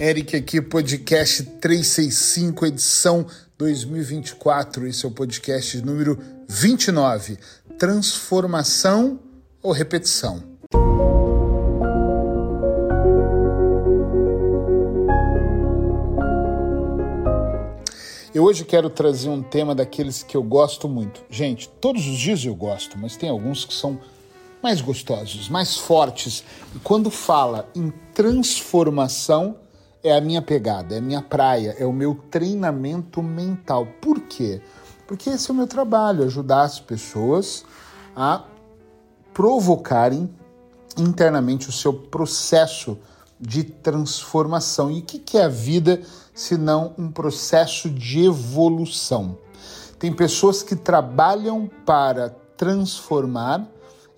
Eric aqui, podcast 365, edição 2024. Esse é o podcast número 29. Transformação ou repetição? Eu hoje quero trazer um tema daqueles que eu gosto muito. Gente, todos os dias eu gosto, mas tem alguns que são mais gostosos, mais fortes. E quando fala em transformação, é a minha pegada, é a minha praia, é o meu treinamento mental. Por quê? Porque esse é o meu trabalho, ajudar as pessoas a provocarem internamente o seu processo de transformação. E o que é a vida se não um processo de evolução? Tem pessoas que trabalham para transformar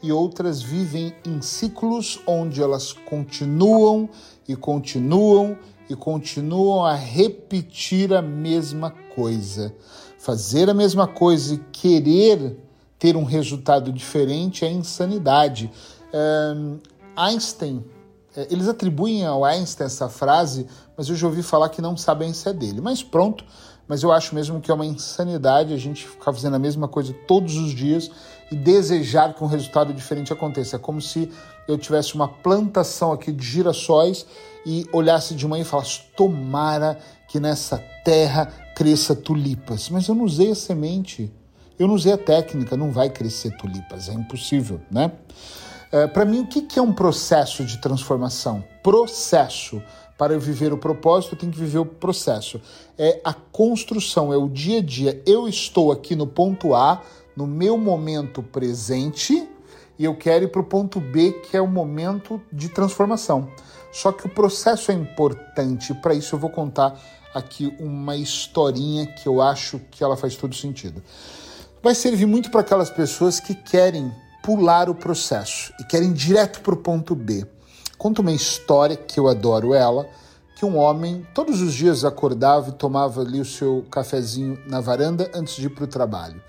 e outras vivem em ciclos onde elas continuam e continuam e continuam a repetir a mesma coisa. Fazer a mesma coisa e querer ter um resultado diferente é insanidade. Um, Einstein, eh, eles atribuem ao Einstein essa frase, mas eu já ouvi falar que não sabem se é dele. Mas pronto, mas eu acho mesmo que é uma insanidade a gente ficar fazendo a mesma coisa todos os dias e desejar que um resultado diferente aconteça. É como se eu tivesse uma plantação aqui de girassóis e olhasse de manhã e falasse: tomara que nessa terra cresça tulipas. Mas eu não usei a semente, eu não usei a técnica, não vai crescer tulipas, é impossível, né? É, Para mim, o que, que é um processo de transformação? Processo. Para eu viver o propósito, eu tenho que viver o processo. É a construção, é o dia a dia. Eu estou aqui no ponto A, no meu momento presente e eu quero ir para o ponto B, que é o momento de transformação. Só que o processo é importante, para isso eu vou contar aqui uma historinha que eu acho que ela faz todo sentido. Vai servir muito para aquelas pessoas que querem pular o processo e querem ir direto para o ponto B. Conta uma história que eu adoro ela, que um homem todos os dias acordava e tomava ali o seu cafezinho na varanda antes de ir para o trabalho.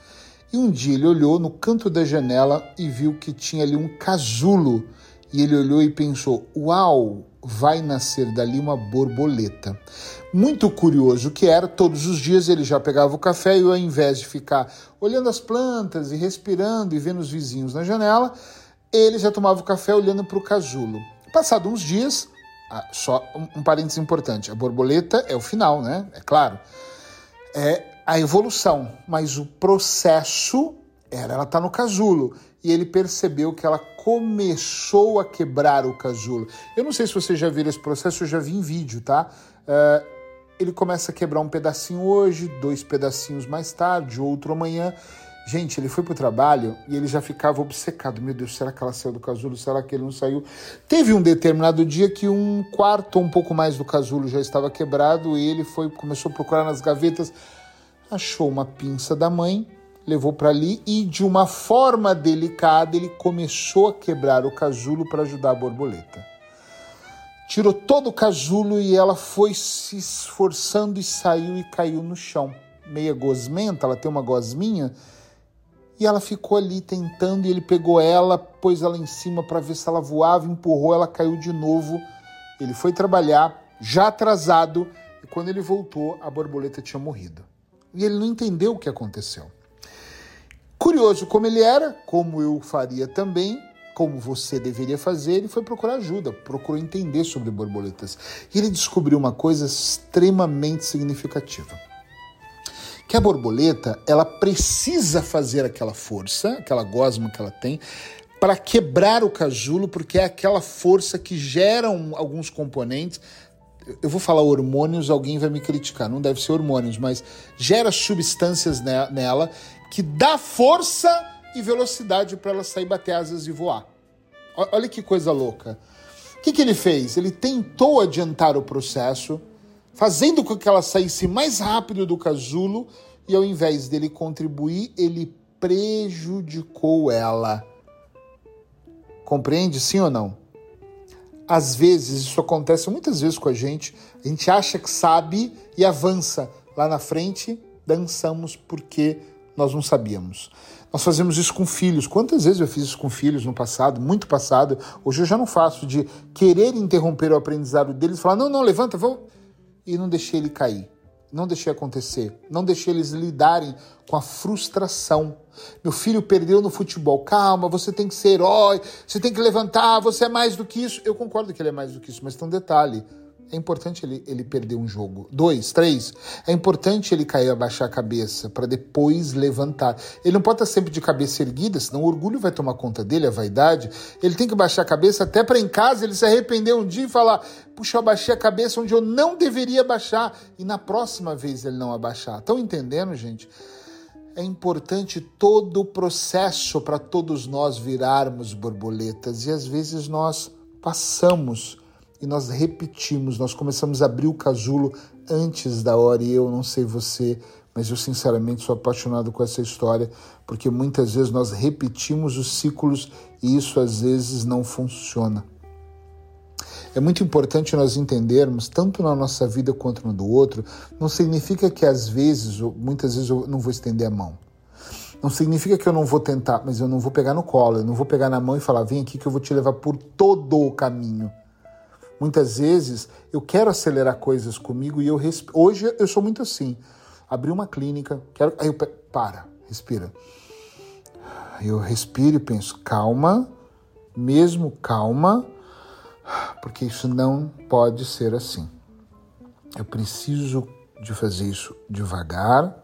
E um dia ele olhou no canto da janela e viu que tinha ali um casulo. E ele olhou e pensou: Uau, vai nascer dali uma borboleta. Muito curioso que era, todos os dias ele já pegava o café e ao invés de ficar olhando as plantas e respirando e vendo os vizinhos na janela, ele já tomava o café olhando para o casulo. Passado uns dias, ah, só um, parênteses importante: a borboleta é o final, né? É claro. É a evolução, mas o processo era ela tá no casulo e ele percebeu que ela começou a quebrar o casulo. Eu não sei se você já viu esse processo, eu já vi em vídeo, tá? Uh, ele começa a quebrar um pedacinho hoje, dois pedacinhos mais tarde, outro amanhã. Gente, ele foi pro trabalho e ele já ficava obcecado. Meu Deus, será que ela saiu do casulo? Será que ele não saiu? Teve um determinado dia que um quarto ou um pouco mais do casulo já estava quebrado e ele foi começou a procurar nas gavetas achou uma pinça da mãe, levou para ali e de uma forma delicada ele começou a quebrar o casulo para ajudar a borboleta. Tirou todo o casulo e ela foi se esforçando e saiu e caiu no chão. Meia gosmenta, ela tem uma gosminha, e ela ficou ali tentando e ele pegou ela, pôs ela em cima para ver se ela voava, empurrou, ela caiu de novo. Ele foi trabalhar, já atrasado, e quando ele voltou, a borboleta tinha morrido e ele não entendeu o que aconteceu. Curioso como ele era, como eu faria também, como você deveria fazer, ele foi procurar ajuda, procurou entender sobre borboletas. E ele descobriu uma coisa extremamente significativa. Que a borboleta, ela precisa fazer aquela força, aquela gosma que ela tem, para quebrar o casulo, porque é aquela força que gera alguns componentes eu vou falar hormônios, alguém vai me criticar, não deve ser hormônios, mas gera substâncias nela que dá força e velocidade para ela sair, bater asas e voar. Olha que coisa louca. O que, que ele fez? Ele tentou adiantar o processo, fazendo com que ela saísse mais rápido do casulo, e ao invés dele contribuir, ele prejudicou ela. Compreende sim ou não? Às vezes, isso acontece muitas vezes com a gente, a gente acha que sabe e avança. Lá na frente, dançamos porque nós não sabíamos. Nós fazemos isso com filhos. Quantas vezes eu fiz isso com filhos no passado, muito passado? Hoje eu já não faço, de querer interromper o aprendizado deles falar: não, não, levanta, vou. E não deixei ele cair. Não deixei acontecer. Não deixei eles lidarem com a frustração. Meu filho perdeu no futebol. Calma, você tem que ser herói, você tem que levantar, você é mais do que isso. Eu concordo que ele é mais do que isso, mas tem um detalhe é importante ele, ele perder um jogo. Dois, três, é importante ele cair, abaixar a cabeça, para depois levantar. Ele não pode estar sempre de cabeça erguida, senão o orgulho vai tomar conta dele, a vaidade. Ele tem que baixar a cabeça até para em casa ele se arrepender um dia e falar: puxa, eu abaixei a cabeça onde eu não deveria baixar, e na próxima vez ele não abaixar. Estão entendendo, gente? É importante todo o processo para todos nós virarmos borboletas e às vezes nós passamos e nós repetimos, nós começamos a abrir o casulo antes da hora e eu não sei você, mas eu sinceramente sou apaixonado com essa história, porque muitas vezes nós repetimos os ciclos e isso às vezes não funciona. É muito importante nós entendermos, tanto na nossa vida quanto no do outro, não significa que às vezes, muitas vezes eu não vou estender a mão. Não significa que eu não vou tentar, mas eu não vou pegar no colo, eu não vou pegar na mão e falar, vem aqui que eu vou te levar por todo o caminho. Muitas vezes eu quero acelerar coisas comigo e eu resp... hoje eu sou muito assim. Abri uma clínica, quero aí eu para, respira. Eu respiro e penso, calma, mesmo calma, porque isso não pode ser assim. Eu preciso de fazer isso devagar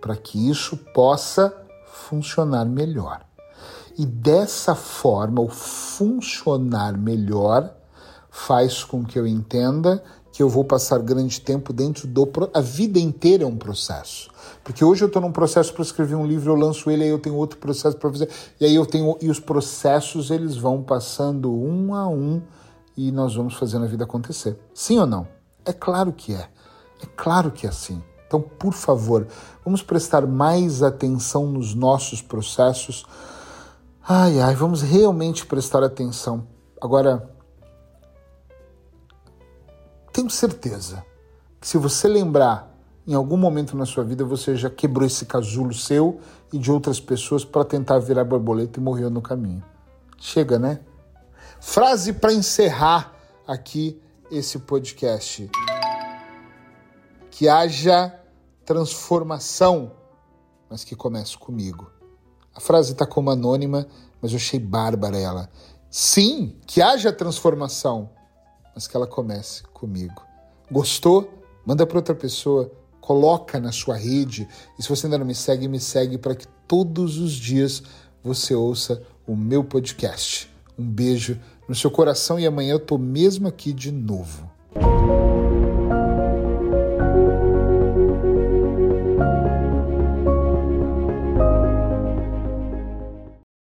para que isso possa funcionar melhor. E dessa forma, o funcionar melhor faz com que eu entenda que eu vou passar grande tempo dentro do. A vida inteira é um processo. Porque hoje eu estou num processo para escrever um livro, eu lanço ele, aí eu tenho outro processo para fazer. E aí eu tenho. E os processos eles vão passando um a um e nós vamos fazendo a vida acontecer. Sim ou não? É claro que é. É claro que é assim. Então, por favor, vamos prestar mais atenção nos nossos processos. Ai, ai, vamos realmente prestar atenção. Agora, tenho certeza que se você lembrar em algum momento na sua vida, você já quebrou esse casulo seu e de outras pessoas para tentar virar borboleta e morreu no caminho. Chega, né? Frase para encerrar aqui esse podcast. Que haja transformação, mas que comece comigo. A frase está como anônima, mas eu achei bárbara ela. Sim, que haja transformação, mas que ela comece comigo. Gostou? Manda para outra pessoa, coloca na sua rede. E se você ainda não me segue, me segue para que todos os dias você ouça o meu podcast. Um beijo no seu coração e amanhã eu tô mesmo aqui de novo.